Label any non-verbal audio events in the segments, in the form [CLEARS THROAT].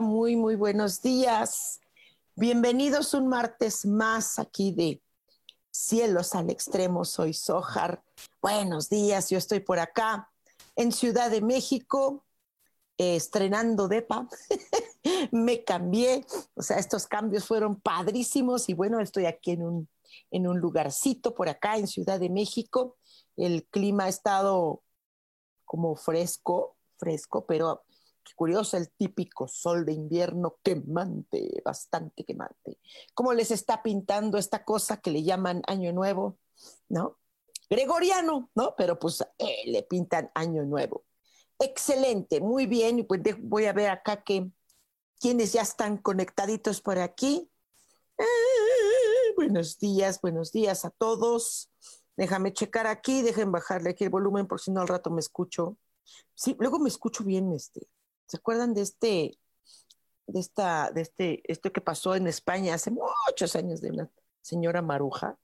Muy, muy buenos días. Bienvenidos un martes más aquí de Cielos al Extremo. Soy Sojar. Buenos días, yo estoy por acá en Ciudad de México, eh, estrenando DEPA. [LAUGHS] Me cambié, o sea, estos cambios fueron padrísimos y bueno, estoy aquí en un, en un lugarcito por acá en Ciudad de México. El clima ha estado como fresco, fresco, pero curioso, el típico sol de invierno quemante, bastante quemante. ¿Cómo les está pintando esta cosa que le llaman Año Nuevo? ¿No? Gregoriano, ¿no? Pero pues eh, le pintan Año Nuevo. Excelente, muy bien. Y pues voy a ver acá que quienes ya están conectaditos por aquí. Eh, buenos días, buenos días a todos. Déjame checar aquí, dejen bajarle aquí el volumen por si no al rato me escucho. Sí, luego me escucho bien este. ¿Se acuerdan de este, de esta, de este, esto que pasó en España hace muchos años de una señora maruja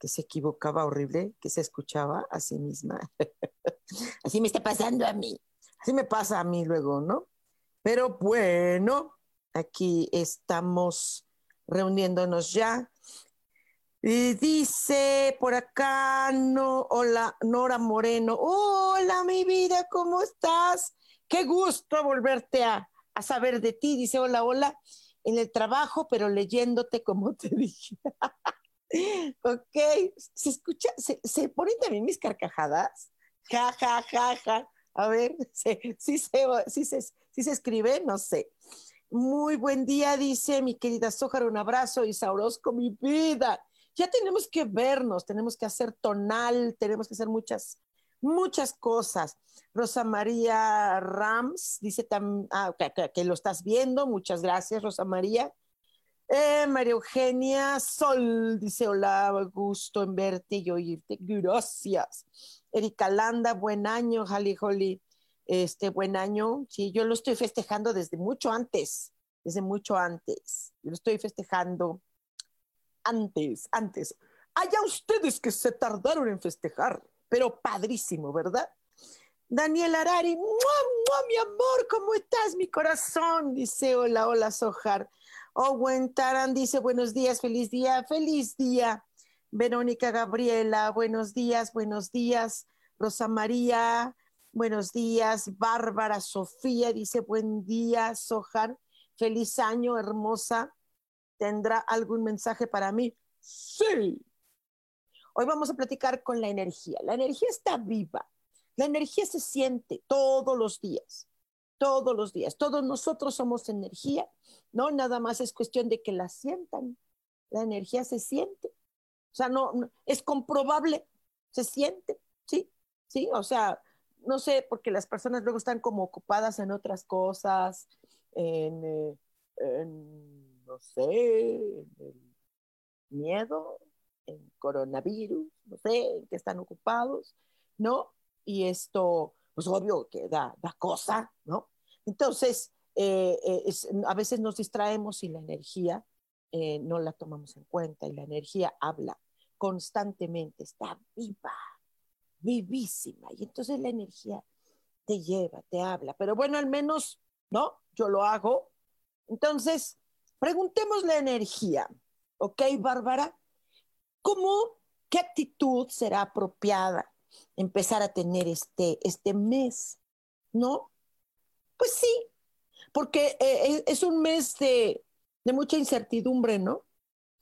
que se equivocaba horrible, que se escuchaba a sí misma? [LAUGHS] Así me está pasando a mí. Así me pasa a mí luego, ¿no? Pero bueno, aquí estamos reuniéndonos ya. Y dice por acá, no, hola, Nora Moreno, hola mi vida, ¿cómo estás? Qué gusto volverte a, saber de ti. Dice, hola, hola, en el trabajo, pero leyéndote [LAUGHS] como te dije. ok, se escucha, se, ponen también mis carcajadas. Ja, ja, ja, ja. A ver, si [LAUGHS] se, se, escribe, no sé. Muy buen día, dice mi querida Sójar, un abrazo y con mi vida. Ya tenemos que vernos, tenemos que hacer tonal, tenemos que hacer muchas, muchas cosas. Rosa María Rams dice ah, que, lo estás viendo. Muchas gracias, Rosa María. Eh, María Eugenia Sol dice: Hola, gusto en verte y oírte. Gracias. Erika Landa, buen año. Jali Holly, este buen año. Sí, yo lo estoy festejando desde mucho antes. Desde mucho antes. Yo lo estoy festejando antes, antes. Allá ustedes que se tardaron en festejar pero padrísimo, ¿verdad? Daniel Arari, mi amor, ¿cómo estás, mi corazón? Dice, hola, hola, Sojar. Owen Taran dice, buenos días, feliz día, feliz día. Verónica Gabriela, buenos días, buenos días. Rosa María, buenos días. Bárbara Sofía dice, buen día, Sojar. Feliz año, hermosa. ¿Tendrá algún mensaje para mí? Sí, Hoy vamos a platicar con la energía. La energía está viva. La energía se siente todos los días, todos los días. Todos nosotros somos energía, ¿no? Nada más es cuestión de que la sientan. La energía se siente. O sea, no, es comprobable, se siente, ¿sí? Sí, o sea, no sé, porque las personas luego están como ocupadas en otras cosas, en, eh, en no sé, en el miedo, en coronavirus, no sé, en qué están ocupados, ¿no? Y esto, pues obvio que da, da cosa, ¿no? Entonces, eh, eh, a veces nos distraemos y la energía eh, no la tomamos en cuenta y la energía habla constantemente, está viva, vivísima. Y entonces la energía te lleva, te habla. Pero bueno, al menos, ¿no? Yo lo hago. Entonces, preguntemos la energía. ¿Ok, Bárbara? ¿Cómo, qué actitud será apropiada empezar a tener este, este mes? ¿No? Pues sí, porque eh, es un mes de, de mucha incertidumbre, ¿no?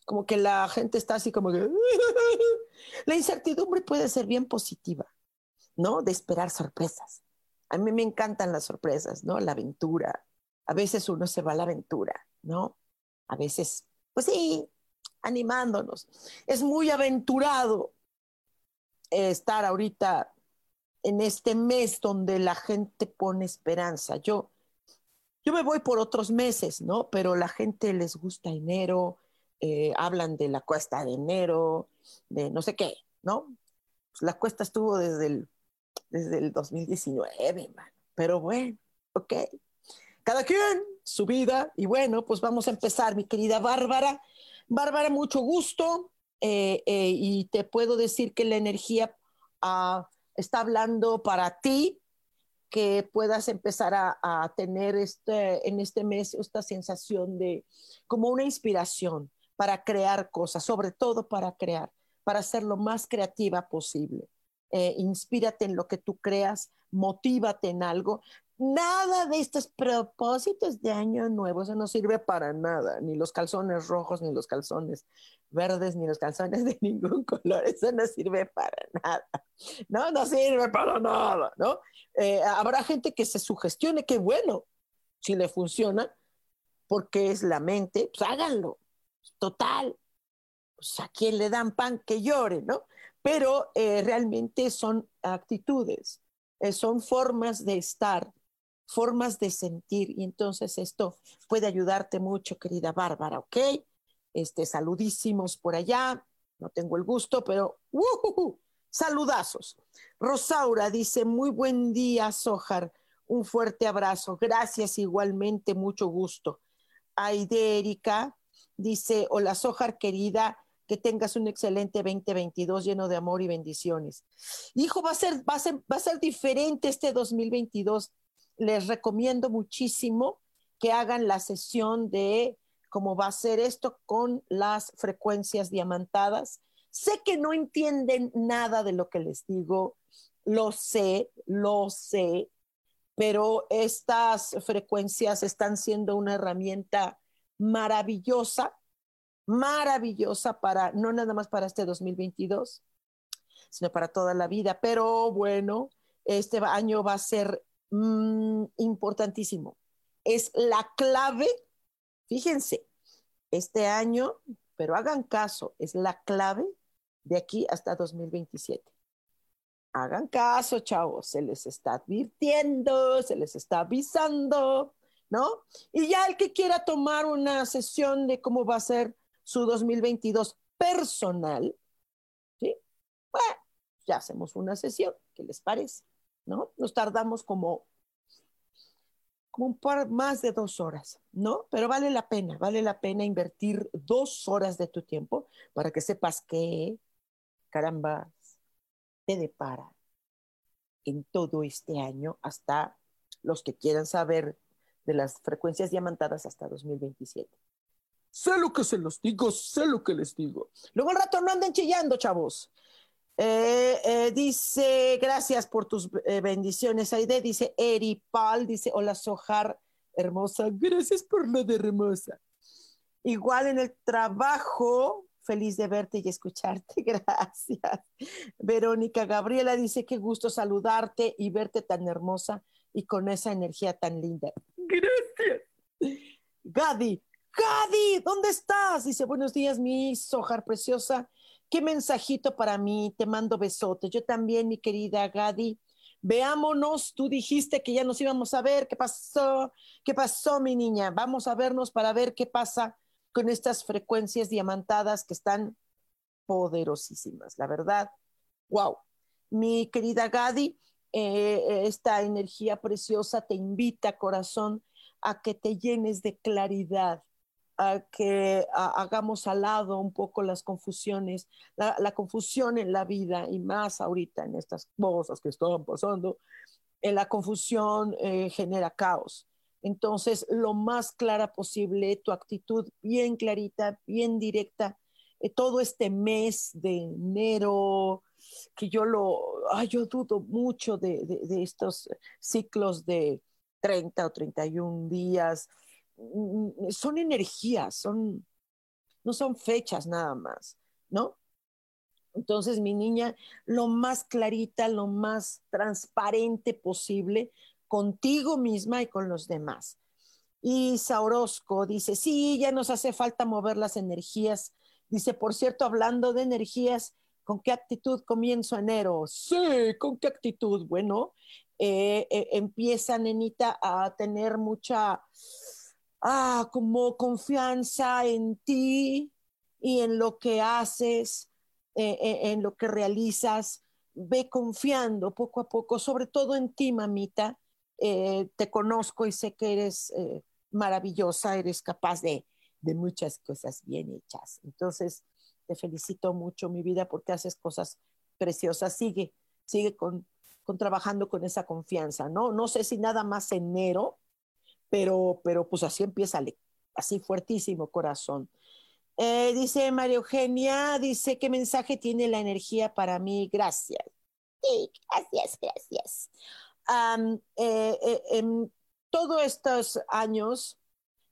Como que la gente está así como que... [LAUGHS] la incertidumbre puede ser bien positiva, ¿no? De esperar sorpresas. A mí me encantan las sorpresas, ¿no? La aventura. A veces uno se va a la aventura, ¿no? A veces, pues sí, animándonos. Es muy aventurado estar ahorita en este mes donde la gente pone esperanza. Yo, yo me voy por otros meses, ¿no? Pero la gente les gusta enero, eh, hablan de la cuesta de enero, de no sé qué, ¿no? Pues la cuesta estuvo desde el, desde el 2019, Pero bueno, ok. Cada quien su vida. Y bueno, pues vamos a empezar, mi querida Bárbara. Bárbara, mucho gusto. Eh, eh, y te puedo decir que la energía ah, está hablando para ti, que puedas empezar a, tener este, en este mes esta sensación de como una inspiración para crear cosas, sobre todo para crear, para ser lo más creativa posible. Eh, inspírate en lo que tú creas, motívate en algo. Nada de estos propósitos de año nuevo, eso no sirve para nada, ni los calzones rojos, ni los calzones verdes, ni los calzones [LAUGHS] de ningún color, eso no sirve para nada, no, no sirve para nada, ¿no? Eh, habrá gente que se sugestione, que bueno, si le funciona, porque es la mente, pues háganlo, total, pues a quien le dan pan que llore, ¿no? Pero eh, realmente son actitudes, eh, son formas de estar, formas de sentir, y entonces esto puede ayudarte mucho, querida Bárbara, ¿ok? Este, saludísimos por allá, no tengo el gusto, pero uh, saludazos. Rosaura dice, muy buen día, Sojar, un fuerte abrazo, gracias igualmente, mucho gusto. Aide Erika dice, hola, Sojar querida, que tengas un excelente 2022 lleno de amor y bendiciones. Hijo, va a ser, va a ser, va a ser diferente este 2022 les recomiendo muchísimo que hagan la sesión de cómo va a ser esto con las frecuencias diamantadas. Sé que no entienden nada de lo que les digo, lo sé, lo sé, pero estas frecuencias están siendo una herramienta maravillosa, maravillosa para, no nada más para este 2022, sino para toda la vida. Pero bueno, este año va a ser Mm, importantísimo. Es la clave, fíjense, este año, pero hagan caso, es la clave de aquí hasta 2027. Hagan caso, chavos, se les está advirtiendo, se les está avisando, ¿no? Y ya el que quiera tomar una sesión de cómo va a ser su 2022 personal, ¿sí? Bueno, ya hacemos una sesión, ¿qué les parece? ¿no? Nos tardamos como, como un par más de dos horas, ¿no? Pero vale la pena, vale la pena invertir dos horas de tu tiempo para que sepas que, caramba, te depara en todo este año hasta los que quieran saber de las frecuencias diamantadas hasta 2027. Sé lo que se los digo, sé lo que les digo. Luego al rato no anden chillando, chavos. Eh, eh, dice, gracias por tus eh, bendiciones, Aide. Dice Eri Pal, dice, hola Sojar, hermosa, gracias por lo de hermosa. Igual en el trabajo, feliz de verte y escucharte, [LAUGHS] gracias. Verónica Gabriela dice, qué gusto saludarte y verte tan hermosa y con esa energía tan linda. Gracias. Gadi, Gadi, ¿dónde estás? Dice, buenos días, mi Sojar preciosa qué mensajito para mí, te mando besotes. Yo también, mi querida Gadi. Veámonos, tú dijiste que ya nos íbamos a ver, ¿qué pasó? ¿Qué pasó, mi niña? Vamos a vernos para ver qué pasa con estas frecuencias diamantadas que están poderosísimas, la verdad. Wow. Mi querida Gadi, eh, esta energía preciosa te invita, corazón, a que te llenes de claridad, a que hagamos al lado un poco las confusiones, la, confusión en la vida y más ahorita en estas cosas que están pasando, en la confusión eh, genera caos. Entonces, lo más clara posible, tu actitud bien clarita, bien directa, eh, todo este mes de enero, que yo lo, ay, yo dudo mucho de, de estos ciclos de, 30 o 31 días. Mm, mm, son energías, son, no son fechas nada más, ¿no? Entonces, mi niña, lo más clarita, lo más transparente posible contigo misma y con los demás. Y Saurosco dice, sí, ya nos hace falta mover las energías. Dice, por cierto, hablando de energías, ¿con qué actitud comienzo enero? Sí, ¿con qué actitud? Bueno, eh, eh, empieza, nenita, a tener mucha, ah, como confianza en ti y en lo que haces, eh, en lo que realizas. Ve confiando poco a poco, sobre todo en ti, mamita. te conozco y sé que eres maravillosa, eres capaz de, de muchas cosas bien hechas. Entonces, te felicito mucho, mi vida, porque haces cosas preciosas. Sigue, sigue con, con trabajando con esa confianza, ¿no? No sé si nada más enero, pero, pero pues así empieza, así fuertísimo corazón. Eh, dice María Eugenia, dice, ¿qué mensaje tiene la energía para mí? Gracias. Sí, gracias, gracias. Eh, en todos estos años,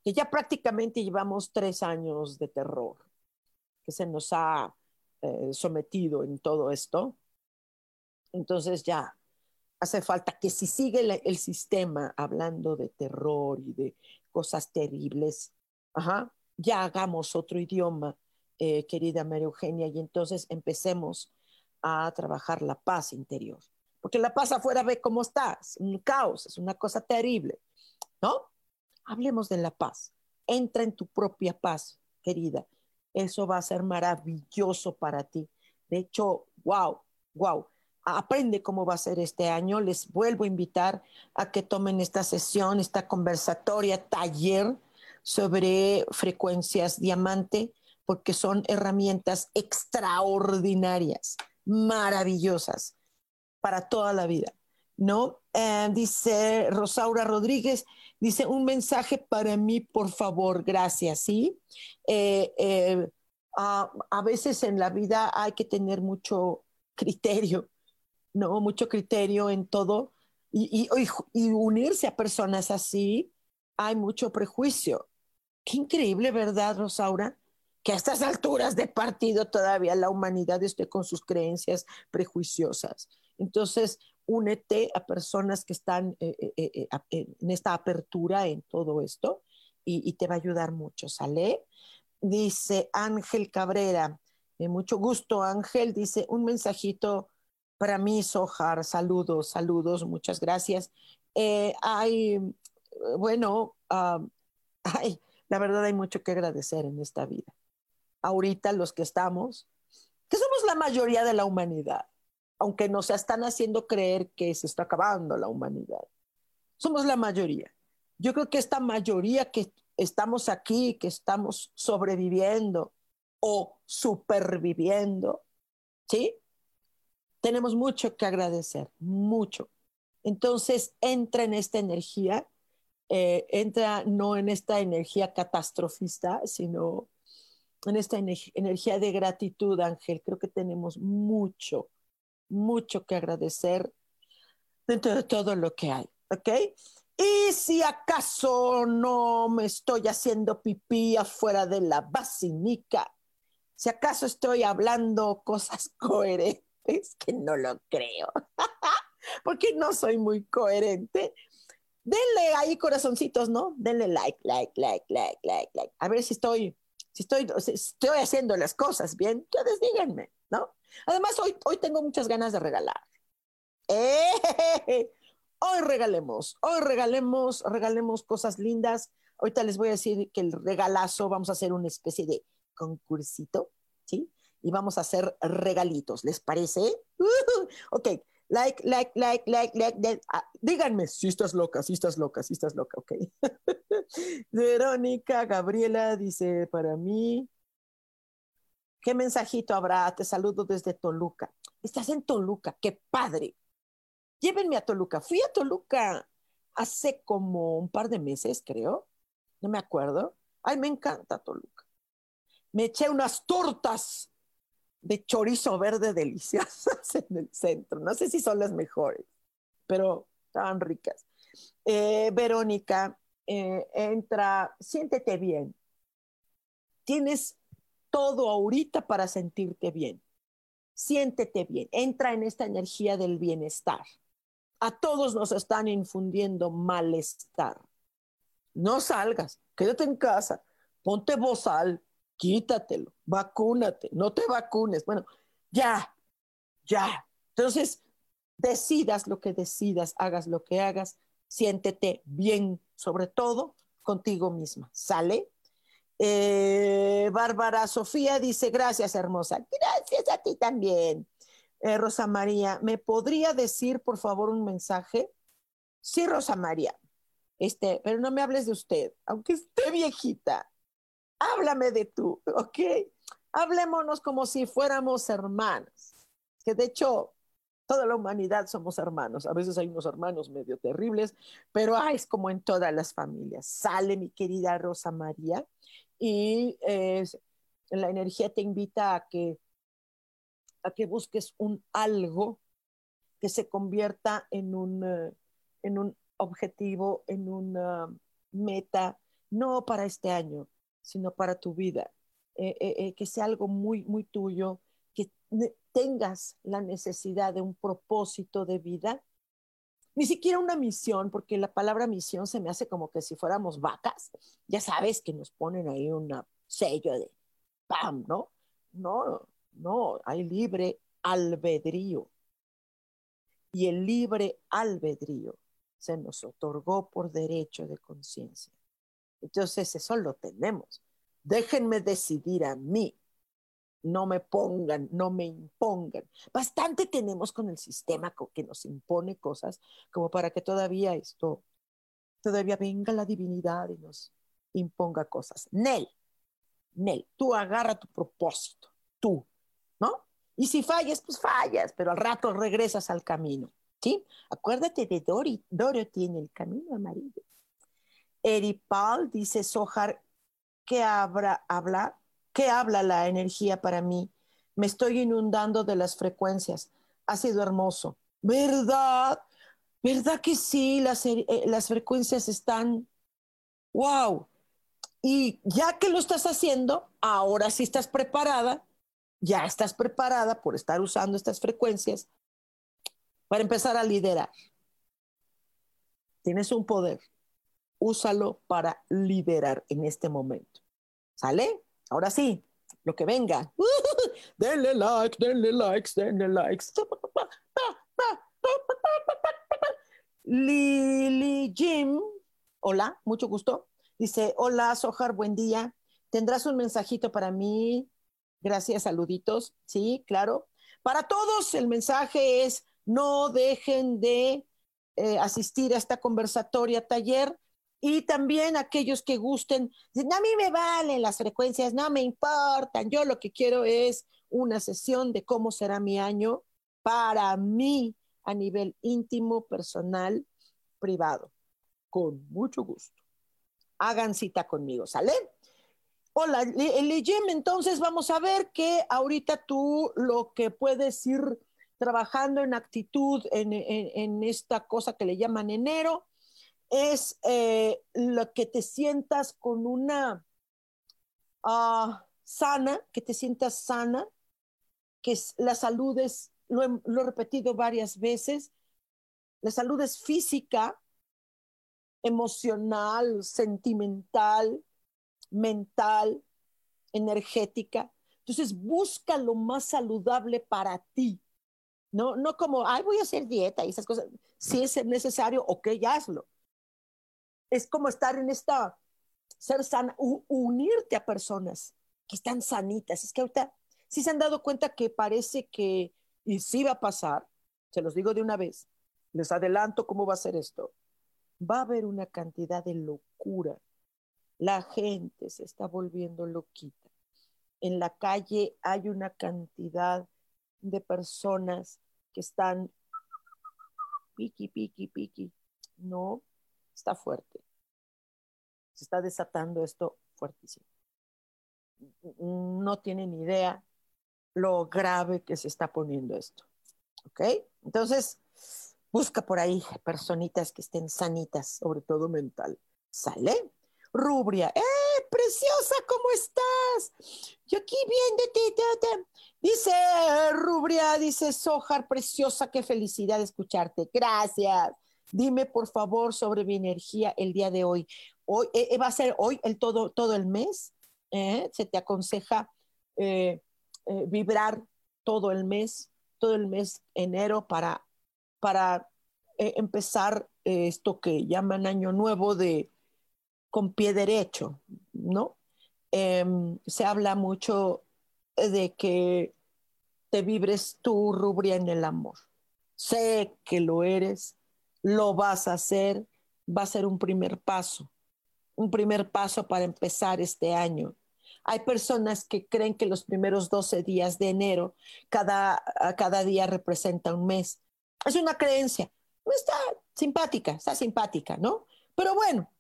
que ya prácticamente llevamos tres años de terror, que se nos ha sometido en todo esto, entonces ya hace falta que si sigue el, sistema hablando de terror y de cosas terribles, ya hagamos otro idioma, eh, querida María Eugenia, y entonces empecemos a trabajar la paz interior. Porque la paz afuera ve cómo estás, un caos, es una cosa terrible, ¿no? Hablemos de la paz. Entra en tu propia paz, querida. Eso va a ser maravilloso para ti. De hecho, wow, wow aprende cómo va a ser este año. Les vuelvo a invitar a que tomen esta sesión, esta conversatoria, taller sobre frecuencias diamante, porque son herramientas extraordinarias, maravillosas para toda la vida. ¿No? Eh, dice Rosaura Rodríguez, dice un mensaje para mí, por favor, gracias, ¿sí? Eh, eh, a veces en la vida hay que tener mucho criterio ¿no? Mucho criterio en todo y, unirse a personas así, hay mucho prejuicio. Qué increíble, ¿verdad, Rosaura? Que a estas alturas de partido todavía la humanidad esté con sus creencias prejuiciosas. Entonces, únete a personas que están eh, eh, eh, en esta apertura en todo esto y, y, te va a ayudar mucho, ¿sale? Dice Ángel Cabrera, mucho gusto, Ángel, dice un mensajito para mí, Sohar, saludos, saludos, muchas gracias. Eh, hay, bueno, hay, la verdad hay mucho que agradecer en esta vida. Ahorita los que estamos, que somos la mayoría de la humanidad, aunque nos están haciendo creer que se está acabando la humanidad. Somos la mayoría. Yo creo que esta mayoría que estamos aquí, que estamos sobreviviendo o superviviendo, ¿sí? Tenemos mucho que agradecer, mucho. Entonces, entra en esta energía, eh, entra no en esta energía catastrofista, sino en esta energía de gratitud, Ángel. Creo que tenemos mucho, mucho que agradecer dentro de todo lo que hay, ¿ok? Y si acaso no me estoy haciendo pipí afuera de la basinica, si acaso estoy hablando cosas [LAUGHS] coherentes, es que no lo creo, [LAUGHS] porque no soy muy coherente. Denle ahí corazoncitos, ¿no? Denle like, like, like, like, like, like. A ver si estoy, si estoy, estoy haciendo las cosas bien. Ustedes díganme, ¿no? Además, hoy, hoy tengo muchas ganas de regalar. ¡Eh! Hoy regalemos, hoy regalemos, regalemos cosas lindas. Ahorita les voy a decir que el regalazo, vamos a hacer una especie de concursito. Y vamos a hacer regalitos. ¿Les parece? ok, like, like, like, like, like. Ah, díganme si estás loca, si estás loca, si estás loca, ok. [LAUGHS] Verónica Gabriela dice para mí. ¿Qué mensajito habrá? Te saludo desde Toluca. Estás en Toluca, qué padre. Llévenme a Toluca. Fui a Toluca hace como un par de meses, creo. No me acuerdo. Ay, me encanta Toluca. Me eché unas tortas de chorizo verde [LAUGHS] deliciosas en el centro. No sé si son las mejores, pero estaban ricas. Eh, Verónica, eh, entra, siéntete bien. Tienes todo ahorita para sentirte bien. Siéntete bien. Entra en esta energía del bienestar. A todos nos están infundiendo malestar. No salgas, quédate en casa, ponte bozal, quítatelo, vacúnate, no te vacunes. Bueno, ya, ya. Entonces, decidas lo que decidas, hagas lo que hagas, siéntete bien, sobre todo contigo misma. ¿Sale? Eh, Bárbara Sofía dice, gracias hermosa. Gracias a ti también. Eh, Rosa María, ¿me podría decir por favor un mensaje? Sí, Rosa María. Este, pero no me hables de usted, aunque esté viejita. Háblame de tú, ¿ok? Hablémonos como si fuéramos hermanos. Que de hecho, toda la humanidad somos hermanos. A veces hay unos hermanos medio terribles, pero es como en todas las familias. Sale mi querida Rosa María y la energía te invita a que, a que busques un algo que se convierta en un, eh, en un objetivo, en una meta, no para este año, sino para tu vida. Eh, eh, que sea algo muy, muy tuyo, que tengas la necesidad de un propósito de vida, ni siquiera una misión, porque la palabra misión se me hace como que si fuéramos vacas, ya sabes que nos ponen ahí un sello de ¡pam! ¿no? No, no, hay libre albedrío. Y el libre albedrío se nos otorgó por derecho de conciencia. Entonces eso lo tenemos. Déjenme decidir a mí no me pongan, no me impongan. Bastante tenemos con el sistema que nos impone cosas como para que todavía esto, todavía venga la divinidad y nos imponga cosas. Nel, Nel, tú agarra tu propósito, tú, ¿no? Y si fallas, pues fallas, pero al rato regresas al camino, ¿sí? Acuérdate de Dori, Dorio tiene el camino amarillo. Eri Paul dice, Sohar, ¿qué hablar? ¿Qué habla la energía para mí? Me estoy inundando de las frecuencias. Ha sido hermoso. ¿Verdad? ¿Verdad que sí? Las, eh, las frecuencias están... ¡Wow! Y ya que lo estás haciendo, ahora sí estás preparada, ya estás preparada por estar usando estas frecuencias para empezar a liderar. Tienes un poder, úsalo para liderar en este momento. ¿Sale? Ahora sí, lo que venga. denle like, denle likes, denle likes. Lili Jim, hola, mucho gusto. Dice, hola, Sojar, buen día. ¿Tendrás un mensajito para mí? Gracias, saluditos. Sí, claro. Para todos, el mensaje es, no dejen de eh, asistir a esta conversatoria taller y también aquellos que gusten, a mí me valen las frecuencias, no me importan, yo lo que quiero es una sesión de cómo será mi año para mí a nivel íntimo, personal, privado. Con mucho gusto. Hagan cita conmigo, ¿sale? Hola, Ligem, entonces vamos a ver que ahorita tú lo que puedes ir trabajando en actitud en, en esta cosa que le llaman enero, es eh, lo que te sientas con una ah, sana, que te sientas sana, que la salud es, lo he, repetido varias veces, la salud es física, emocional, sentimental, mental, energética. Entonces busca lo más saludable para ti. No, no como, ay, voy a hacer dieta y esas cosas. Si es necesario, ok, hazlo es como estar en esta, ser sana, unirte a personas que están sanitas. Es que ahorita sí se han dado cuenta que parece que, y sí va a pasar, se los digo de una vez, les adelanto cómo va a ser esto. Va a haber una cantidad de locura. La gente se está volviendo loquita. En la calle hay una cantidad de personas que están piqui, piqui, piqui. No, está fuerte. Se está desatando esto fuertísimo. No tienen idea lo grave que se está poniendo esto. ¿Ok? Entonces, Busca por ahí personitas que estén sanitas, sobre todo mental. ¿Sale? Rubria, ¡eh, preciosa, ¿cómo estás? Yo aquí viéndote, dice Rubria, dice Sojar, preciosa, qué felicidad escucharte. Gracias. Dime, por favor, sobre mi energía el día de hoy. Hoy eh, eh, va a ser hoy el todo, todo el mes. ¿eh? Se te aconseja vibrar todo el mes, todo el mes enero para, para empezar esto que llaman año nuevo de con pie derecho, ¿no? Em, se habla mucho de que te vibres tú, Rubria, en el amor. Sé que lo eres, lo vas a hacer, va a ser un primer paso, un primer paso para empezar este año. Hay personas que creen que los primeros 12 días de enero, cada, cada día representa un mes. Es una creencia. Está simpática, está simpática, ¿no? Pero bueno,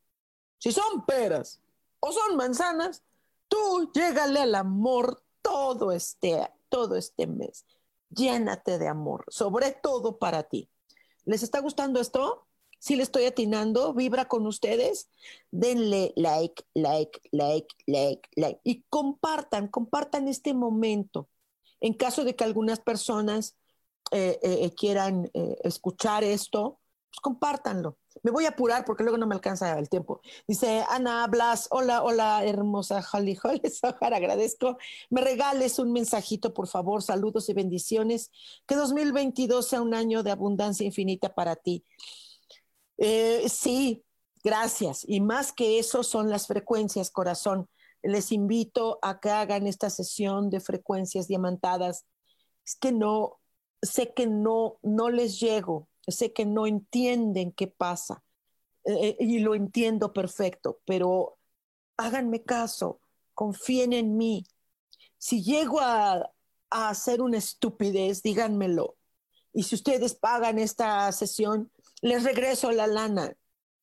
si son peras o son manzanas, tú llégale al amor todo este, todo este mes. Llénate de amor, sobre todo para ti. ¿Les está gustando esto? Si le estoy atinando, vibra con ustedes. Denle like, like, like, like, like. Y compartan, compartan este momento. En caso de que algunas personas eh, eh, quieran eh, escuchar esto, pues compártanlo. Me voy a apurar porque luego no me alcanza el tiempo. Dice Ana Blas, hola, hola, hermosa Holly Sojar, agradezco. Me regales un mensajito, por favor, saludos y bendiciones. Que 2022 sea un año de abundancia infinita para ti. Eh, sí, gracias. Y más que eso son las frecuencias, corazón. Les invito a que hagan esta sesión de frecuencias diamantadas. Es que no, sé que no, no les llego sé que no entienden qué pasa eh, y lo entiendo perfecto, pero háganme caso, confíen en mí. Si llego a, hacer una estupidez, díganmelo. Y si ustedes pagan esta sesión, les regreso la lana.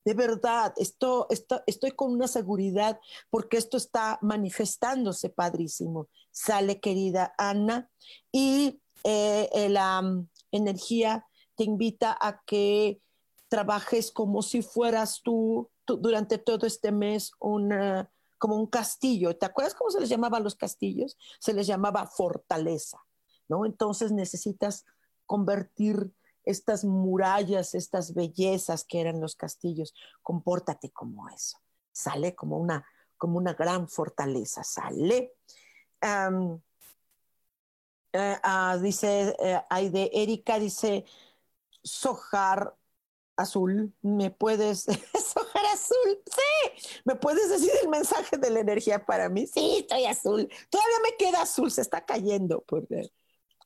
De verdad, esto, estoy con una seguridad porque esto está manifestándose padrísimo. Sale, querida Ana, y eh, eh, la energía te invita a que trabajes como si fueras tú, durante todo este mes como un castillo. ¿Te acuerdas cómo se les llamaba los castillos? Se les llamaba fortaleza, ¿no? Entonces necesitas convertir estas murallas, estas bellezas que eran los castillos. Compórtate como eso. Sale como una, como una gran fortaleza. Sale. Eh, ah, dice, hay eh, de Erika, dice, sojar azul, ¿me puedes, [LAUGHS] sojar azul? Sí, ¿me puedes decir el mensaje de la energía para mí? Sí, estoy azul. Todavía me queda azul, se está cayendo por,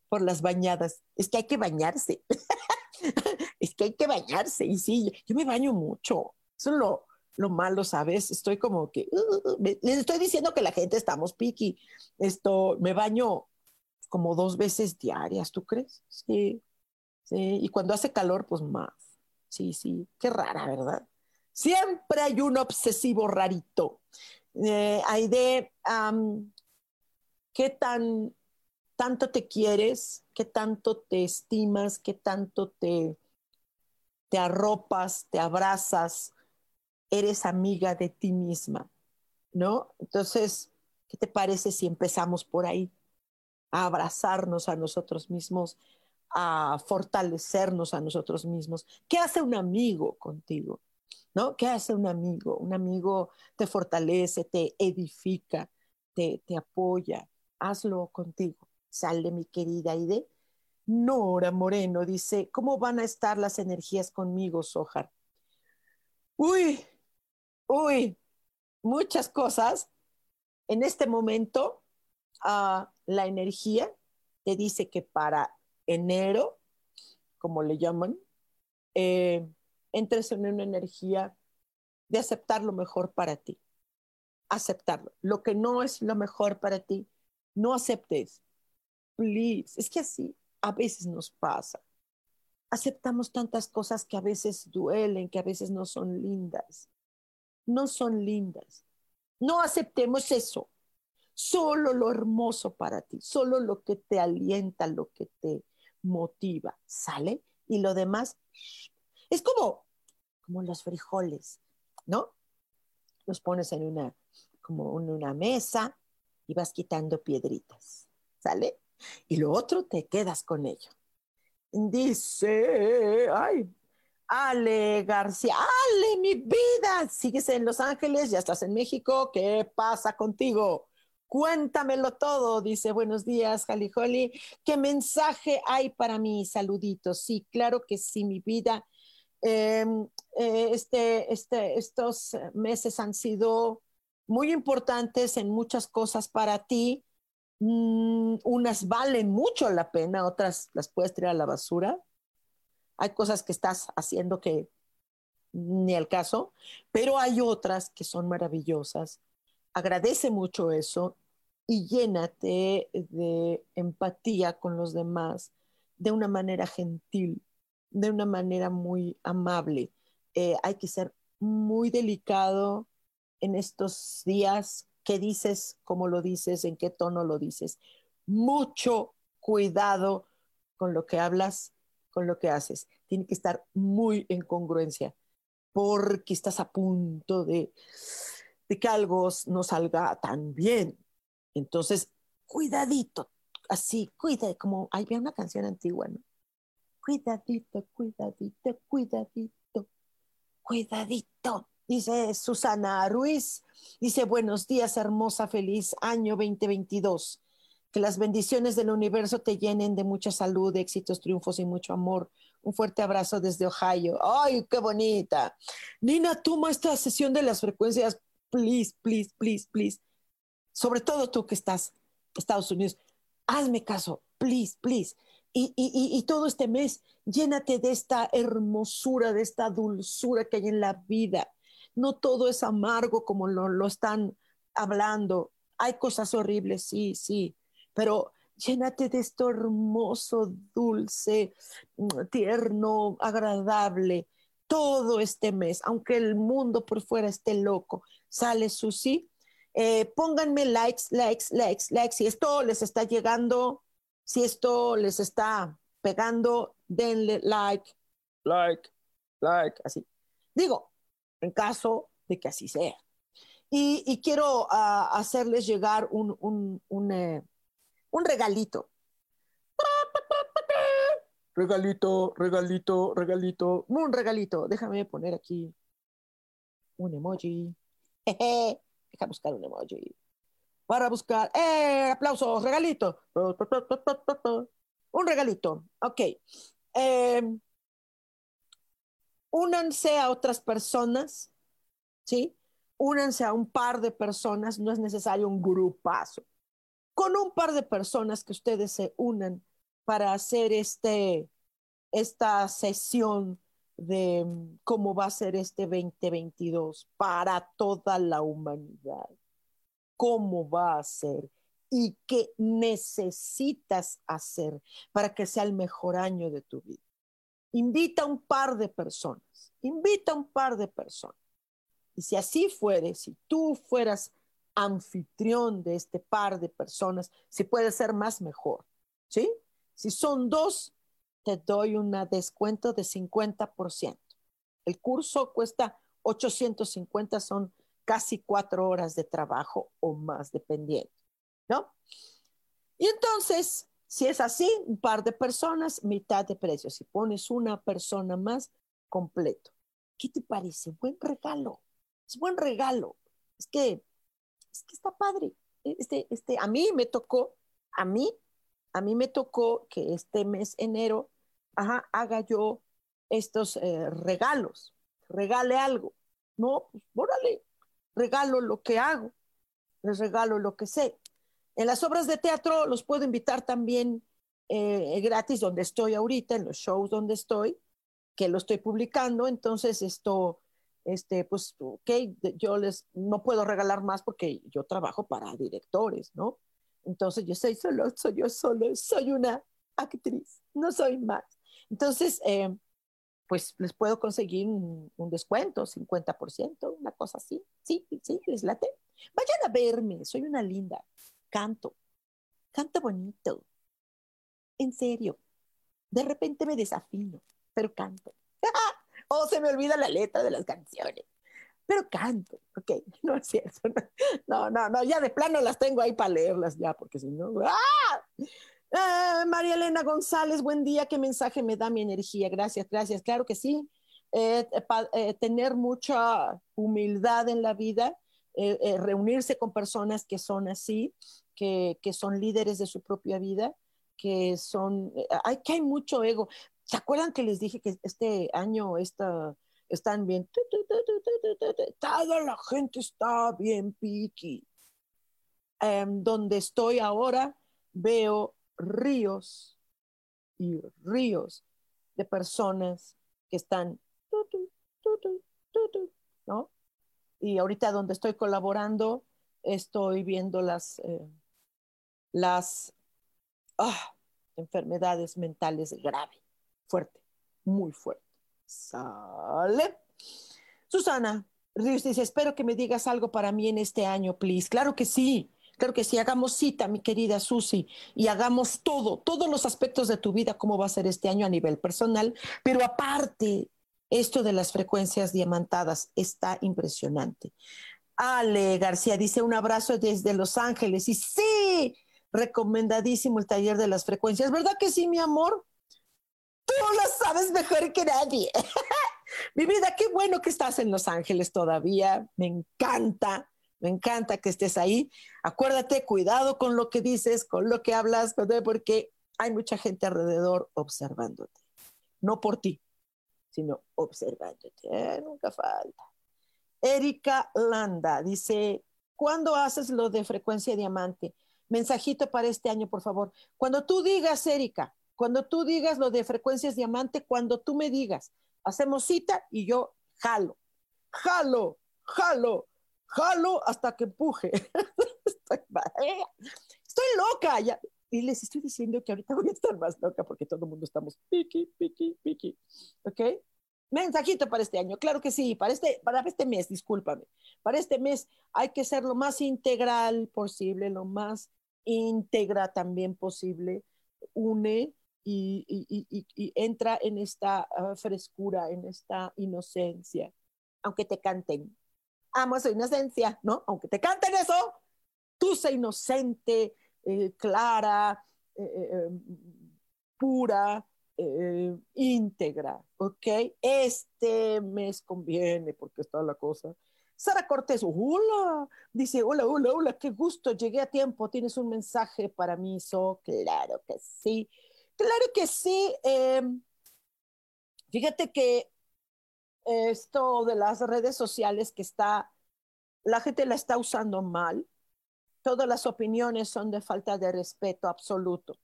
por las bañadas. Es que hay que bañarse. [LAUGHS] es que hay que bañarse. Y sí, yo me baño mucho. Eso es lo, lo malo, ¿sabes? Estoy como que, uh, les estoy diciendo que la gente estamos piqui. Esto, me baño como dos veces diarias, ¿tú crees? Sí. Y cuando hace calor, pues más. Sí, sí, qué rara, ¿verdad? Siempre hay un obsesivo rarito. Eh, hay de qué tan tanto te quieres, qué tanto te estimas, qué tanto te, te arropas, te abrazas, eres amiga de ti misma, ¿no? Entonces, ¿qué te parece si empezamos por ahí? A abrazarnos a nosotros mismos a fortalecernos a nosotros mismos. ¿Qué hace un amigo contigo? ¿No? ¿Qué hace un amigo? Un amigo te fortalece, te edifica, te, te apoya. Hazlo contigo. Sale mi querida Aide. Nora Moreno dice, ¿cómo van a estar las energías conmigo, Sojar? Uy, uy, muchas cosas. En este momento, ah, la energía te dice que para enero, como le llaman, eh, entres en una energía de aceptar lo mejor para ti. Aceptarlo. Lo que no es lo mejor para ti, no aceptes. Please. Es que así a veces nos pasa. Aceptamos tantas cosas que a veces duelen, que a veces no son lindas. No son lindas. No aceptemos eso. Solo lo hermoso para ti, solo lo que te alienta, lo que te motiva, ¿sale? Y lo demás, Es como, como los frijoles, ¿no? Los pones en una, como en una mesa y vas quitando piedritas, ¿sale? Y lo otro te quedas con ello. Dice, ay, Ale García, Ale, mi vida, sigues en Los Ángeles, ya estás en México, ¿qué pasa contigo? Cuéntamelo todo, dice, buenos días, Jali Holly. ¿Qué mensaje hay para mí? Saluditos. Sí, claro que sí, mi vida. Em, eh, este, este, estos meses han sido muy importantes en muchas cosas para ti. Mm, unas valen mucho la pena, otras las puedes tirar a la basura. Hay cosas que estás haciendo que ni al caso, pero hay otras que son maravillosas agradece mucho eso y llénate de empatía con los demás de una manera gentil, de una manera muy amable. Eh, hay que ser muy delicado en estos días, qué dices, cómo lo dices, en qué tono lo dices. Mucho cuidado con lo que hablas, con lo que haces. Tiene que estar muy en congruencia porque estás a punto de de que algo no salga tan bien. Entonces, cuidadito, así, cuida, como había una canción antigua, ¿no? Cuidadito, cuidadito, cuidadito, cuidadito. Dice Susana Ruiz, dice, buenos días, hermosa, feliz año 2022. Que las bendiciones del universo te llenen de mucha salud, éxitos, triunfos y mucho amor. Un fuerte abrazo desde Ohio. ¡Ay, qué bonita! Nina, toma esta sesión de las frecuencias please, please, please, please. Sobre todo tú que estás en Estados Unidos, hazme caso, please, please. Y, y, y, todo este mes, llénate de esta hermosura, de esta dulzura que hay en la vida. No todo es amargo como lo, lo están hablando. Hay cosas horribles, sí, sí, pero llénate de esto hermoso, dulce, tierno, agradable, todo este mes, aunque el mundo por fuera esté loco, sale Susi. Eh, pónganme likes, likes, likes, likes. Si esto les está llegando, si esto les está pegando, denle like, like, like, así. Digo, en caso de que así sea. Y, quiero ah, hacerles llegar un, un, un, eh, un regalito. Regalito, regalito, regalito, un regalito. Déjame poner aquí un emoji. [LAUGHS] Deja buscar un emoji. Para buscar, ¡eh! Aplausos, regalito. Un regalito. Ok. Em, únanse a otras personas, ¿sí? Únanse a un par de personas, no es necesario un grupazo. Con un par de personas que ustedes se unan para hacer este, esta sesión de mm, cómo va a ser este 2022 para toda la humanidad. ¿Cómo va a ser? ¿Y qué necesitas hacer para que sea el mejor año de tu vida? Invita a un par de personas, invita a un par de personas. Y si así fuere, si tú fueras anfitrión de este par de personas, si puede ser más mejor, ¿sí? Si son dos, te doy un descuento de 50%. El curso cuesta 850, son casi cuatro horas de trabajo o más, dependiendo, ¿no? Y entonces, si es así, un par de personas, mitad de precio. Si pones una persona más, completo. ¿Qué te parece? Buen regalo. Es buen regalo. Es que, es que está padre. Este, este, a mí me tocó, a mí a mí me tocó que este mes enero haga yo estos eh, regalos, regale algo. No, pues órale, regalo lo que hago, les regalo lo que sé. En las obras de teatro los puedo invitar también eh, gratis donde estoy ahorita, en los shows donde estoy, que lo estoy publicando. Entonces, esto, este, pues, ok, yo les, no puedo regalar más porque yo trabajo para directores, ¿no? Entonces yo soy solo, soy yo solo, soy una actriz, no soy más. Entonces, eh, pues les puedo conseguir un, descuento, 50%, una cosa así. Sí, sí, les late. Vayan a verme, soy una linda. Canto, canto bonito. En serio. De repente me desafino, pero canto. [LAUGHS] o se me olvida la letra de las canciones. Pero canto, ok, [LAUGHS] no es cierto. No, no, no, ya de plano las tengo ahí para leerlas ya, porque si no. ¡ah! Eh, María Elena González, buen día, qué mensaje me da mi energía. Gracias, gracias. Claro que sí. Eh, eh, tener mucha humildad en la vida, reunirse con personas que son así, que, que, son líderes de su propia vida, que son, hay que hay mucho ego. ¿Se acuerdan que les dije que este año esta, están bien? Toda la gente está bien piqui. Em, donde estoy ahora, veo ríos y ríos de personas que están, ¿no? Y ahorita donde estoy colaborando, estoy viendo las, eh, las ah, enfermedades mentales graves, fuerte, muy fuerte. Sale. Susana Ríos dice, espero que me digas algo para mí en este año, please. Claro que sí. Claro que sí, hagamos cita, mi querida Susi, y hagamos todo, todos los aspectos de tu vida, cómo va a ser este año a nivel personal, pero aparte, esto de las frecuencias diamantadas está impresionante. Ale García dice un abrazo desde Los Ángeles y sí, recomendadísimo el taller de las frecuencias, ¿verdad que sí, mi amor? Tú lo sabes mejor que nadie. [LAUGHS] mi vida, qué bueno que estás en Los Ángeles todavía, me encanta me encanta que estés ahí. Acuérdate, cuidado con lo que dices, con lo que hablas, porque hay mucha gente alrededor observándote. No por ti, sino observándote. Nunca falta. Erika Landa dice, ¿cuándo haces lo de frecuencia diamante? Mensajito para este año, por favor. Cuando tú digas, Erika, cuando tú digas lo de frecuencias diamante, cuando tú me digas, hacemos cita y yo jalo, jalo, jalo, jalo hasta que empuje. [LAUGHS] estoy, estoy, loca. Ya. Y les estoy diciendo que ahorita voy a estar más loca porque todo el mundo estamos piqui, piqui, piqui. ¿Ok? Mensajito para este año, claro que sí, para este, para este mes, discúlpame. Para este mes hay que ser lo más integral posible, lo más íntegra también posible. Une y, y, y, y entra en esta uh, frescura, en esta inocencia, aunque te canten, amo su inocencia, ¿no? Aunque te canten eso, tú sé inocente, eh, clara, eh, eh, pura, íntegra, ¿ok? Este mes conviene porque está la cosa. Sara Cortés, hola, dice, hola, hola, hola, qué gusto, llegué a tiempo, tienes un mensaje para mí, so, claro que sí, claro que sí. Em, fíjate que esto de las redes sociales que está, la gente la está usando mal. Todas las opiniones son de falta de respeto absoluto.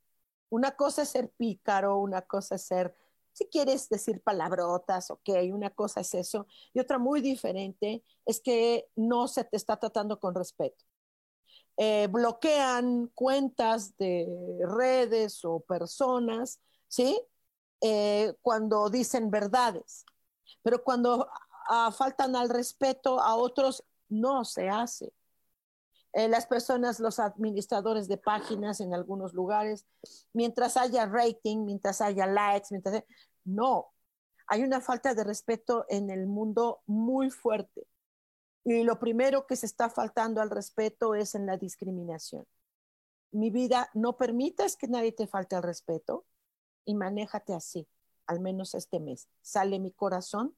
Una cosa es ser pícaro, una cosa es ser, si quieres decir palabrotas, ok, una cosa es eso. Y otra muy diferente es que no se te está tratando con respeto. Eh, bloquean cuentas de redes o personas, ¿sí? Eh, cuando dicen verdades pero cuando ah, faltan al respeto a otros, no se hace. Eh, las personas, los administradores de páginas en algunos lugares, mientras haya rating, mientras haya likes, mientras no, hay una falta de respeto en el mundo muy fuerte. Y lo primero que se está faltando al respeto es en la discriminación. Mi vida, no permitas que nadie te falte al respeto y manéjate así al menos este mes. Sale mi corazón.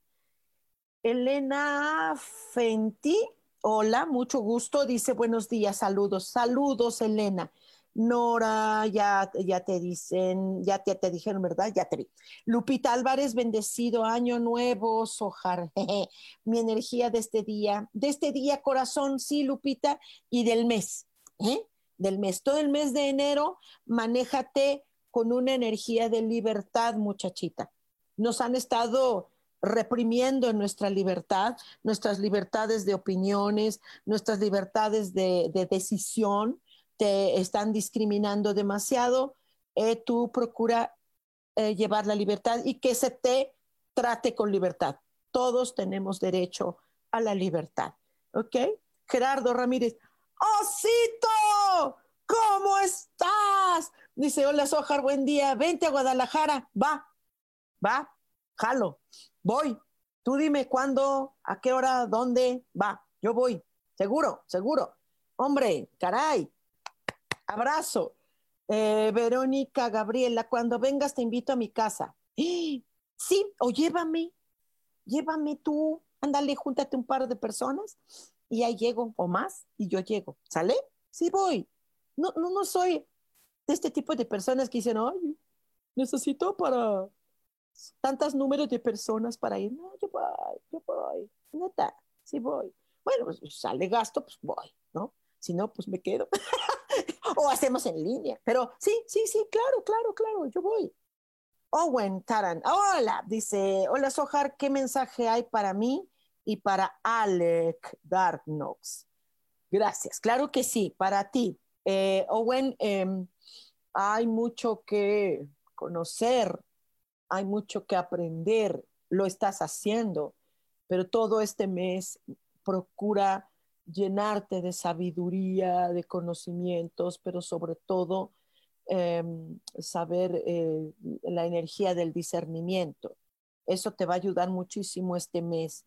Elena Fenti, hola, mucho gusto. Dice buenos días, saludos, saludos, Elena. Nora, ya, ya te dicen, ya te, te dijeron, ¿verdad? Ya te vi. Lupita Álvarez, bendecido año nuevo, Sojar. [LAUGHS] Mi energía de este día, de este día, corazón, sí, Lupita, y del mes, ¿eh? Del mes. Todo el mes de enero, manéjate con una energía de libertad, muchachita. Nos han estado reprimiendo nuestra libertad, nuestras libertades de opiniones, nuestras libertades de, decisión, te están discriminando demasiado. Eh, tú procura eh, llevar la libertad y que se te trate con libertad. Todos tenemos derecho a la libertad. ¿Ok? Gerardo Ramírez, ¡Osito! ¿Cómo estás? Dice, hola Sojar, buen día, vente a Guadalajara, va, va, jalo, voy. Tú dime cuándo, a qué hora, dónde, va, yo voy, seguro, seguro. Hombre, caray, abrazo. Eh, Verónica, Gabriela, cuando vengas te invito a mi casa. [GASPS] Sí, o llévame, llévame tú, ándale, júntate un par de personas y ahí llego, o más, y yo llego. ¿Sale? Sí voy. No, no, no soy de este tipo de personas que dicen, ay, necesito para tantos números de personas para ir. No, yo voy, yo voy. Neta, sí voy. Bueno, pues sale gasto, pues voy, ¿no? Si no, pues me quedo. [LAUGHS] o hacemos en línea. Pero sí, sí, sí, claro, claro, claro, yo voy. Owen Taran, hola, dice, hola Sohar, ¿qué mensaje hay para mí y para Alec Darknox? Gracias, claro que sí, para ti. Eh, Owen, em, hay mucho que conocer, hay mucho que aprender, lo estás haciendo, pero todo este mes procura llenarte de sabiduría, de conocimientos, pero sobre todo em, saber eh, la energía del discernimiento. Eso te va a ayudar muchísimo este mes.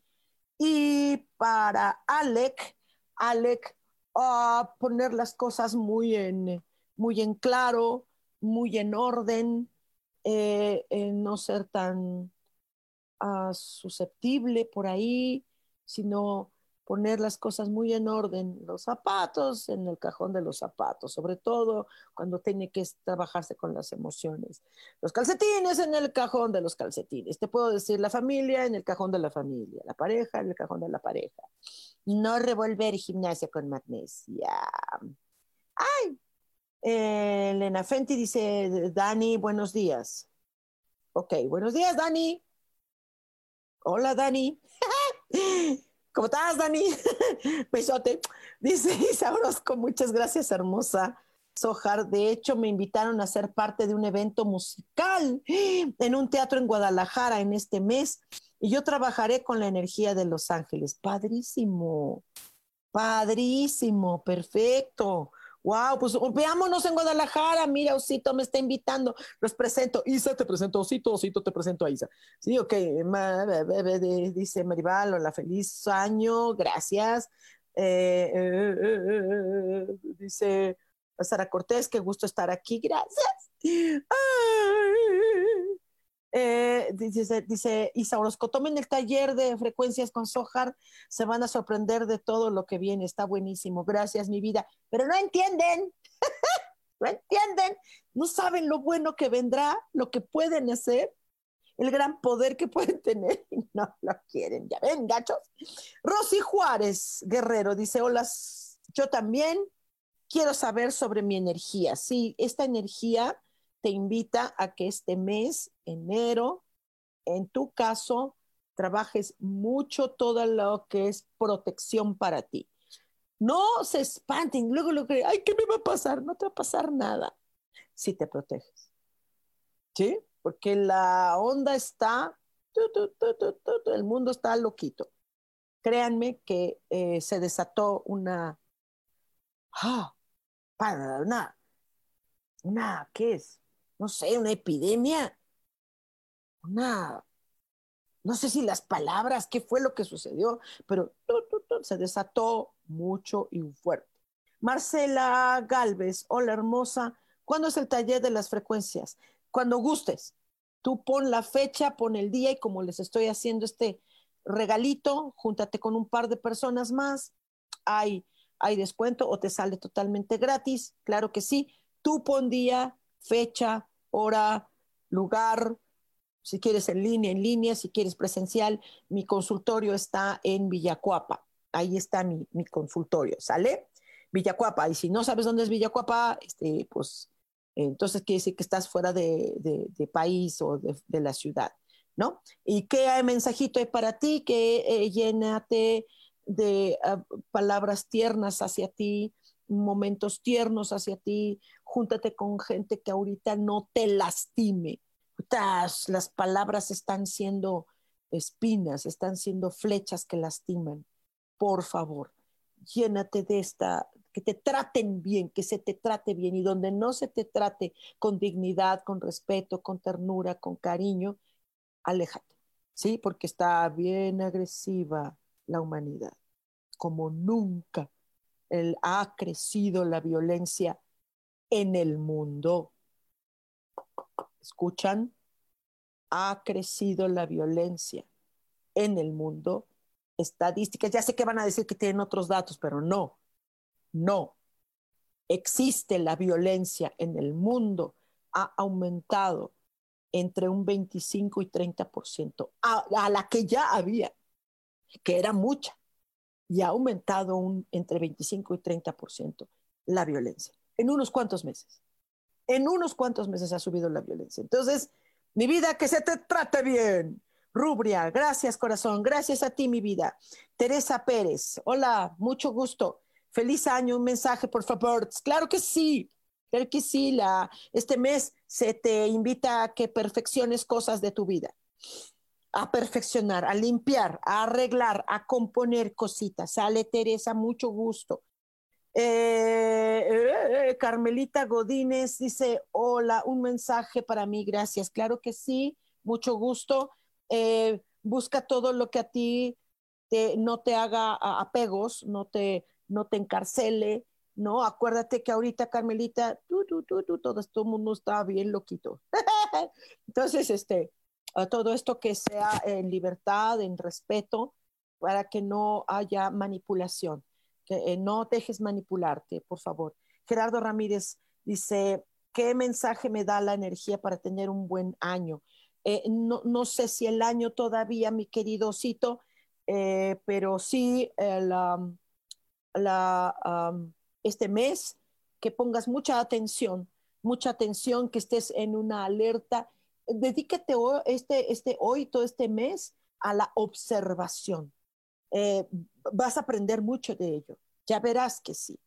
Y para Alec, Alec, a poner las cosas muy en, muy en claro, muy en orden, eh, no ser tan ah, susceptible por ahí, sino poner las cosas muy en orden, los zapatos en el cajón de los zapatos, sobre todo cuando tiene que trabajarse con las emociones. Los calcetines en el cajón de los calcetines. Te puedo decir la familia en el cajón de la familia, la pareja en el cajón de la pareja. No revolver gimnasia con magnesia. Ay, Elena Fenti dice, Dani, buenos días. Ok, buenos días, Dani. Hola, Dani. [LAUGHS] ¿Cómo estás, Dani? [LAUGHS] Besote. Dice Isa muchas gracias, hermosa. Sojar, de hecho, me invitaron a ser parte de un evento musical en un teatro en Guadalajara en este mes y yo trabajaré con la energía de Los Ángeles. Padrísimo, padrísimo, perfecto. Wow, pues veámonos en Guadalajara. Mira, Osito me está invitando. Los presento. Isa, te presento Osito. Osito, te presento a Isa. Sí, ok. dice Maribal, hola, feliz año. Gracias. Eh, eh, eh, dice Sara Cortés, qué gusto estar aquí. Gracias. Eh, dice, dice Isa Orozco, tomen el taller de frecuencias con Sohar, se van a sorprender de todo lo que viene, está buenísimo, gracias mi vida, pero no entienden, [LAUGHS] no entienden, no saben lo bueno que vendrá, lo que pueden hacer, el gran poder que [LAUGHS] pueden tener y no lo quieren, ya ven, gachos. Rosy Juárez Guerrero dice, hola, yo también quiero saber sobre mi energía, sí, esta energía te invita a que este mes, enero, en tu caso, trabajes mucho todo lo que es protección para ti. No se espanten, luego lo que, ay, ¿qué me va a pasar? No te va a pasar nada si te proteges. ¿Sí? Porque la onda está, el mundo está loquito. Créanme que eh, se desató una, ah, una, una, ¿qué es? No sé, una epidemia, una, no sé si las palabras, qué fue lo que sucedió, pero se desató mucho y fuerte. Marcela Galvez, hola hermosa, ¿cuándo es el taller de las frecuencias? Cuando gustes. Tú pon la fecha, pon el día y como les estoy haciendo este regalito, júntate con un par de personas más, hay, hay descuento o te sale totalmente gratis, claro que sí. Tú pon día, fecha, hora, lugar, si quieres en línea, en línea, si quieres presencial, mi consultorio está en Villacuapa. Ahí está mi, consultorio, ¿sale? Villacuapa. Y si no sabes dónde es Villacuapa, este, pues entonces quiere decir que estás fuera de, país o de, la ciudad, ¿no? ¿Y qué mensajito hay para ti? Que eh, llénate de ah, palabras tiernas hacia ti, momentos tiernos hacia ti, júntate con gente que ahorita no te lastime. Las palabras están siendo espinas, están siendo flechas que lastiman. Por favor, llénate de esta, que te traten bien, que se te trate bien y donde no se te trate con dignidad, con respeto, con ternura, con cariño, aléjate. ¿sí? Porque está bien agresiva la humanidad, como nunca ha crecido la violencia en el mundo. ¿Escuchan? Ha crecido la violencia en el mundo. Estadísticas, ya sé que van a decir que tienen otros datos, pero no, no. Existe la violencia en el mundo, ha aumentado entre un 25 y 30% a, a la que ya había, que era mucha, y ha aumentado un, entre 25 y 30% la violencia en unos cuantos meses. En unos cuantos meses ha subido la violencia. Entonces, mi vida, que se te trate bien. Rubria, gracias corazón, gracias a ti mi vida. Teresa Pérez, hola, mucho gusto. Feliz año, un mensaje por favor. Claro que sí, claro que sí. La, este mes se te invita a que perfecciones cosas de tu vida, a perfeccionar, a limpiar, a arreglar, a componer cositas. Sale Teresa, mucho gusto. Eh, eh, Carmelita Godínez dice, hola, un mensaje para mí, gracias. Claro que sí, mucho gusto. Eh, busca todo lo que a ti te, no te haga apegos, no te, no te encarcele, ¿no? Acuérdate que ahorita, Carmelita, tú, tú, tú, tú, todo este mundo está bien loquito. [LAUGHS] Entonces, este, todo esto que sea en libertad, en respeto, para que no haya manipulación, que eh, no dejes manipularte, por favor. Gerardo Ramírez dice, ¿qué mensaje me da la energía para tener un buen año? Eh, no, no, sé si el año todavía, mi querido Cito, eh, pero sí la, este mes, que pongas mucha atención, mucha atención, que estés en una alerta. Dedícate este, este, hoy, todo este mes, a la observación. Eh, vas a aprender mucho de ello. Ya verás que sí.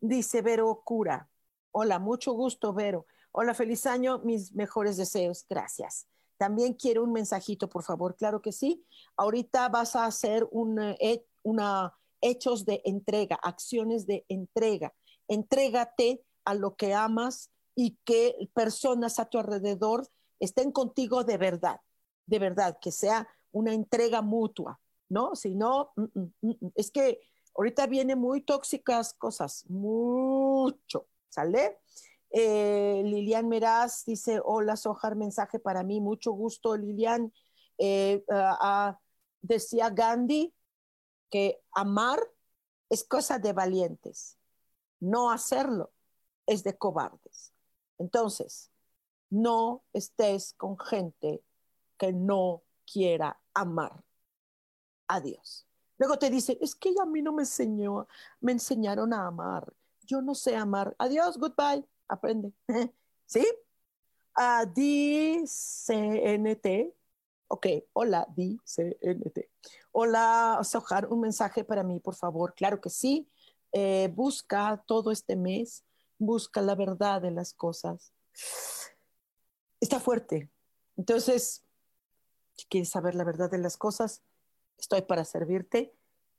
Dice Vero Cura. Hola, mucho gusto, Vero. Hola, feliz año, mis mejores deseos. Gracias. También quiero un mensajito, por favor. Claro que sí. Ahorita vas a hacer una, eh, una hechos de entrega, acciones de entrega. Entrégate a lo que amas y que personas a tu alrededor estén contigo de verdad, de verdad, que sea una entrega mutua, ¿no? Si no, mm, mm, mm, es que ahorita vienen muy tóxicas cosas, mucho, ¿sale? Eh, Lilian Meraz dice, hola Sojar, mensaje para mí, mucho gusto Lilian. Eh, ah, ah, decía Gandhi, que amar es cosa de valientes, no hacerlo es de cobardes. Entonces, no estés con gente que no quiera amar a Dios. Luego te dice, es que a mí no me enseñó, me enseñaron a amar. Yo no sé amar. Adiós, goodbye, aprende. [LAUGHS] ¿Sí? A D-C-N-T. Ok, hola, D-C-N-T. Hola, Sojar, un mensaje para mí, por favor. Claro que sí. Eh, busca todo este mes, busca la verdad de las cosas. Está fuerte. Entonces, si quieres saber la verdad de las cosas, estoy para servirte.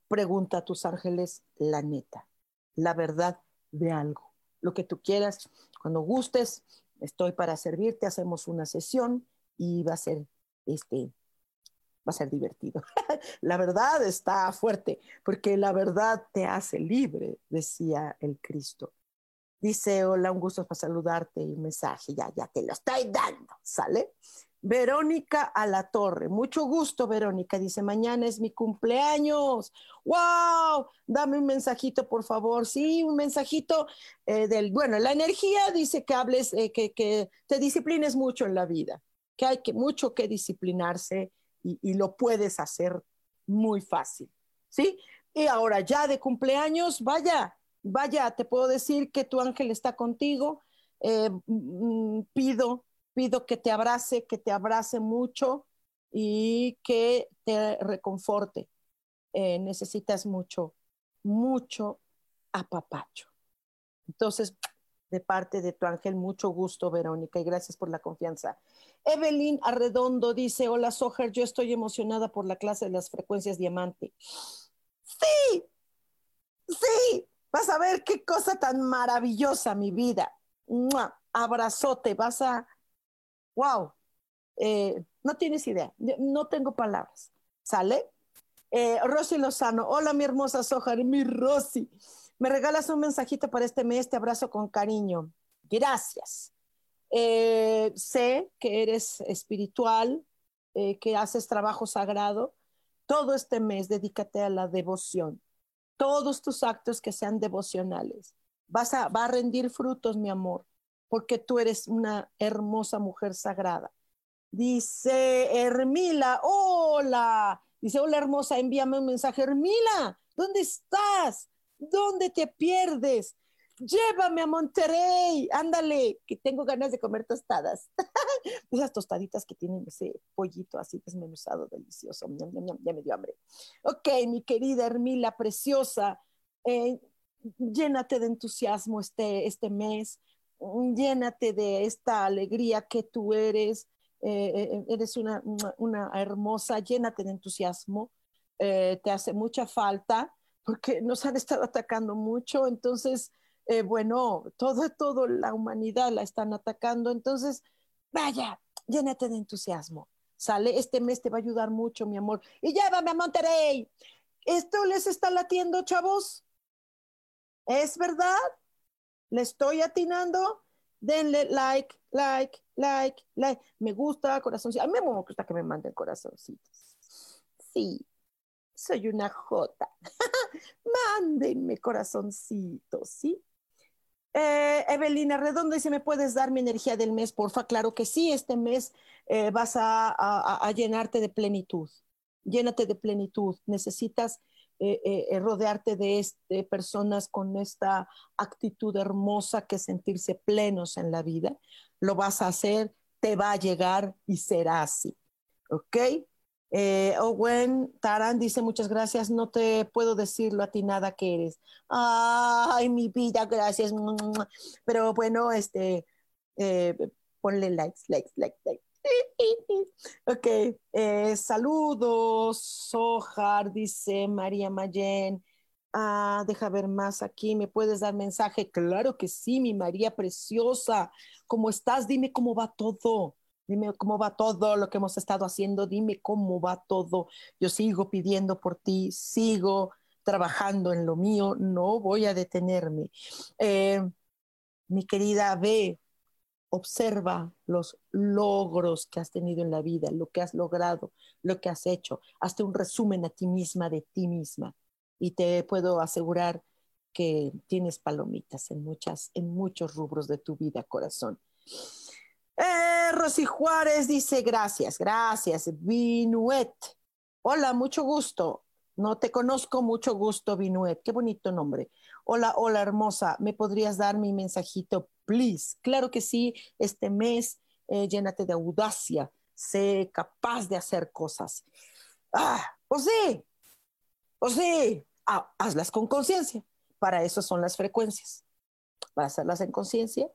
Pregunta a tus ángeles la neta, la verdad de algo, lo que tú quieras. Cuando gustes, estoy para servirte. Hacemos una sesión y va a ser este va a ser divertido. [LAUGHS] la verdad está fuerte, porque la verdad te hace libre, decía el Cristo. Dice, hola, un gusto para saludarte y mensaje, ya, ya te lo estoy dando, ¿sale? Verónica a la torre, mucho gusto, Verónica. Dice, mañana es mi cumpleaños. ¡Wow! Dame un mensajito, por favor. Sí, un mensajito eh, del, bueno, la energía dice que hables, eh, que, que te disciplines mucho en la vida, que hay que mucho que disciplinarse y, lo puedes hacer muy fácil, ¿sí? Y ahora ya de cumpleaños, vaya, vaya, te puedo decir que tu ángel está contigo. Eh, mm, pido, pido que te abrace, que te abrace mucho y que te reconforte. Eh, necesitas mucho, mucho apapacho. Entonces, de parte de tu ángel, mucho gusto, Verónica, y gracias por la confianza. Evelyn Arredondo dice, hola Soher, yo estoy emocionada por la clase de las frecuencias diamante. Sí, sí, vas a ver qué cosa tan maravillosa, mi vida. Abrazote, vas a, wow, eh, no tienes idea, no tengo palabras. ¿Sale? Eh, Rosy Lozano, hola mi hermosa Sojar, mi Rosy. Me regalas un mensajito para este mes, te abrazo con cariño. Gracias. Eh, sé que eres espiritual, eh, que haces trabajo sagrado. Todo este mes dedícate a la devoción. Todos tus actos que sean devocionales. Vas a, va a rendir frutos, mi amor, porque tú eres una hermosa mujer sagrada. Dice Hermila, hola. Dice, hola hermosa, envíame un mensaje. Hermila, ¿dónde estás? ¿Dónde te pierdes? Llévame a Monterrey, ándale, que tengo ganas de comer tostadas. [LAUGHS] [LAUGHS] Esas tostaditas que tienen ese pollito así desmenuzado, delicioso. ya me dio hambre. Ok, mi querida Hermila, preciosa, eh, llénate de entusiasmo este, este mes, llénate de esta alegría que tú eres. Eh, eh, eres una, una, hermosa, llénate de entusiasmo, te hace mucha falta porque nos han estado atacando mucho, entonces, eh, bueno, todo, todo la humanidad la están atacando, entonces, vaya, llénate de entusiasmo, ¿sale? Este mes te va a ayudar mucho, mi amor. Y llévame a Monterrey. ¿Esto les está latiendo, chavos? ¿Es verdad? ¿Le estoy atinando? Denle like, like, like, like. Me gusta, corazoncito. A mí me gusta que me manden corazoncitos. Sí, soy una jota. [LAUGHS] Mándenme corazoncitos, ¿sí? Eh, Evelina Redondo dice, ¿me puedes dar mi energía del mes, porfa? Claro que sí, este mes eh, vas a, llenarte de plenitud. Llénate de plenitud. Necesitas eh, rodearte de, de personas con esta actitud hermosa que sentirse plenos en la vida. Lo vas a hacer, te va a llegar y será así. ¿Ok? Eh, Owen Taran dice muchas gracias, no te puedo decir lo atinada que eres. Ay, mi vida, gracias. Pero bueno, este, eh, ponle likes, likes, likes, likes. [LAUGHS] Ok, eh, saludos, Sojar, dice María Mayen. Ah, deja ver más aquí, ¿me puedes dar mensaje? Claro que sí, mi María preciosa. ¿Cómo estás? Dime cómo va todo. Dime cómo va todo lo que hemos estado haciendo, dime cómo va todo. Yo sigo pidiendo por ti, sigo trabajando en lo mío, no voy a detenerme. Eh, mi querida, ve, observa los logros que has tenido en la vida, lo que has logrado, lo que has hecho. Hazte un resumen a ti misma de ti misma y te puedo asegurar que tienes palomitas en muchas, en muchos rubros de tu vida, corazón. Rosy Juárez dice gracias, gracias. Vinuet. Hola, mucho gusto. No te conozco, mucho gusto, Vinuet. Qué bonito nombre. Hola, hola, hermosa. ¿Me podrías dar mi mensajito, please? Claro que sí. Este mes, eh, llénate de audacia. Sé capaz de hacer cosas. Ah, o sí, o sí. Hazlas con conciencia. Para eso son las frecuencias. Para hacerlas en conciencia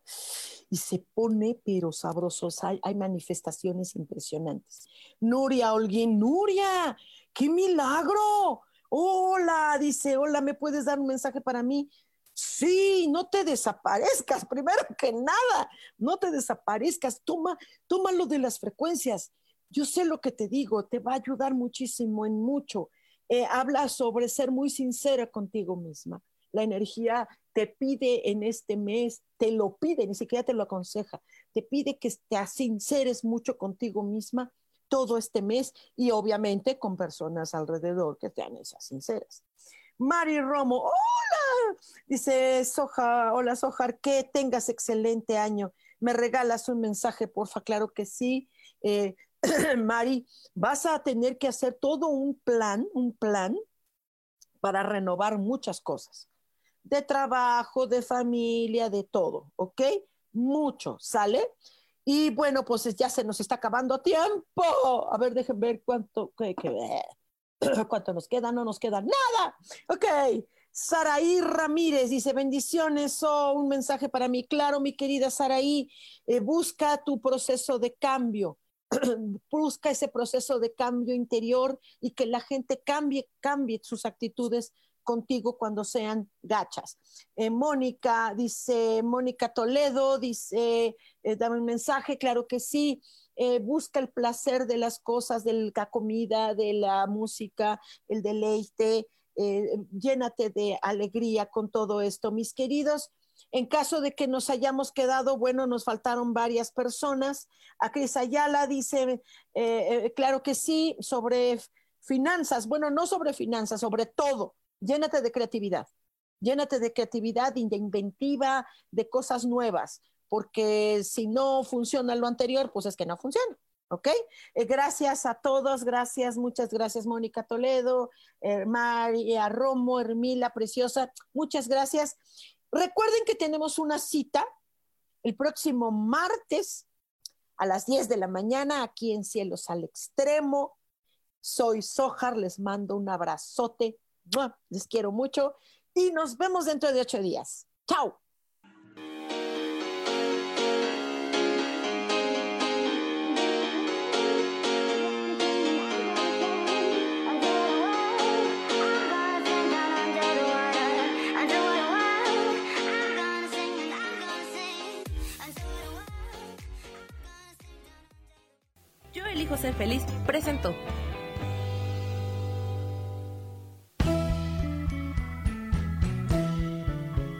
y se pone pero sabrosos. Hay, manifestaciones impresionantes. Nuria Holguín, Nuria, qué milagro. Hola, dice, hola, ¿me puedes dar un mensaje para mí? Sí, no te desaparezcas, primero que nada, no te desaparezcas, toma, toma lo de las frecuencias. Yo sé lo que te digo, te va a ayudar muchísimo en mucho. Eh, habla sobre ser muy sincera contigo misma. La energía te pide en este mes, te lo pide, ni siquiera te lo aconseja, te pide que te sinceres mucho contigo misma todo este mes y obviamente con personas alrededor que sean esas sinceras. Mari Romo, hola, dice Soja, hola Sojar, que tengas excelente año. ¿Me regalas un mensaje, porfa? Claro que sí. Eh, [CLEARS THROAT] Mari, vas a tener que hacer todo un plan, un plan para renovar muchas cosas de trabajo, de familia, de todo, ¿ok? Mucho, ¿sale? Y bueno, pues ya se nos está acabando tiempo. A ver, dejen ver cuánto, qué, [CLEARS THROAT] cuánto nos queda, no nos queda nada. Ok. Saraí Ramírez dice, bendiciones, oh, un mensaje para mí. Claro, mi querida Saraí, eh, busca tu proceso de cambio, [CLEARS THROAT] busca ese proceso de cambio interior y que la gente cambie, cambie sus actitudes contigo cuando sean gachas. Eh, Mónica, dice Mónica Toledo, dice, eh, dame un mensaje, claro que sí. eh, busca el placer de las cosas, de la comida, de la música, el deleite, llénate de alegría con todo esto, mis queridos. En caso de que nos hayamos quedado, bueno, nos faltaron varias personas. A Cris Ayala dice, claro que sí, sobre finanzas, bueno, no sobre finanzas, sobre todo, llénate de creatividad, llénate de creatividad, de inventiva, de cosas nuevas porque si no funciona lo anterior, pues es que no funciona. ¿Ok? Eh, gracias a todos, gracias, muchas gracias, Mónica Toledo, eh, María Romo, Hermila Preciosa, muchas gracias. Recuerden que tenemos una cita el próximo martes a las 10 de la mañana aquí en Cielos al Extremo. Soy Sojar, les mando un abrazote, les quiero mucho y nos vemos dentro de ocho días. Chao. ser feliz presentó.